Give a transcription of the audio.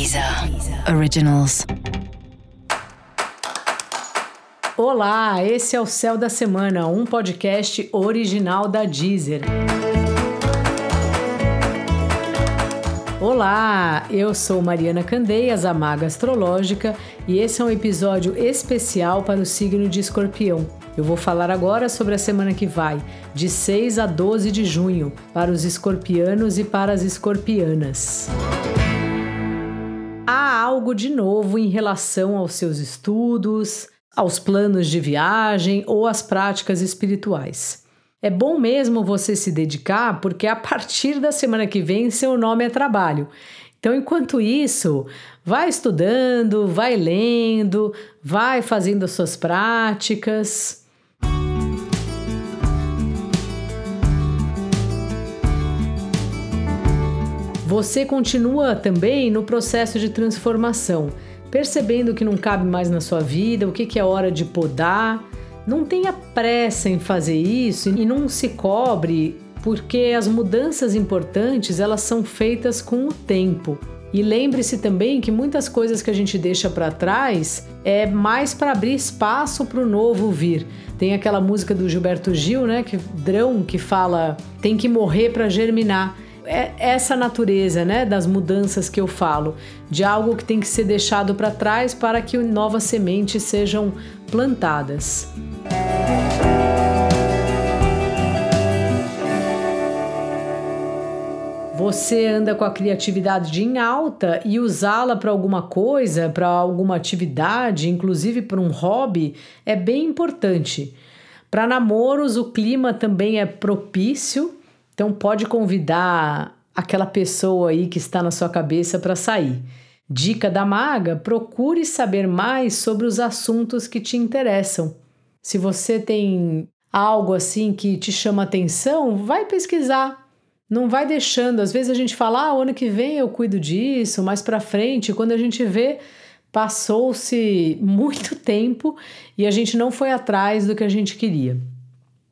Deezer Originals. Olá, esse é o Céu da Semana, um podcast original da Deezer. Olá, eu sou Mariana Candeias, a Maga Astrológica, e esse é um episódio especial para o signo de Escorpião. Eu vou falar agora sobre a semana que vai, de 6 a 12 de junho, para os escorpianos e para as escorpianas. Há algo de novo em relação aos seus estudos, aos planos de viagem ou às práticas espirituais. É bom mesmo você se dedicar, porque a partir da semana que vem seu nome é trabalho. Então, enquanto isso, vai estudando, vai lendo, vai fazendo as suas práticas. Você continua também no processo de transformação, percebendo que não cabe mais na sua vida, o que, é hora de podar. Não tenha pressa em fazer isso e não se cobre, porque as mudanças importantes elas são feitas com o tempo. E lembre-se também que muitas coisas que a gente deixa para trás é mais para abrir espaço para o novo vir. Tem aquela música do Gilberto Gil, né, que Drão, que fala: tem que morrer para germinar é essa natureza, né, das mudanças que eu falo, de algo que tem que ser deixado para trás para que novas sementes sejam plantadas. Você anda com a criatividade em alta e usá-la para alguma coisa, para alguma atividade, inclusive para um hobby, é bem importante. Para namoros, o clima também é propício então pode convidar aquela pessoa aí que está na sua cabeça para sair. Dica da maga: procure saber mais sobre os assuntos que te interessam. Se você tem algo assim que te chama atenção, vai pesquisar. Não vai deixando. Às vezes a gente fala: "Ah, ano que vem eu cuido disso", mais para frente, quando a gente vê passou-se muito tempo e a gente não foi atrás do que a gente queria.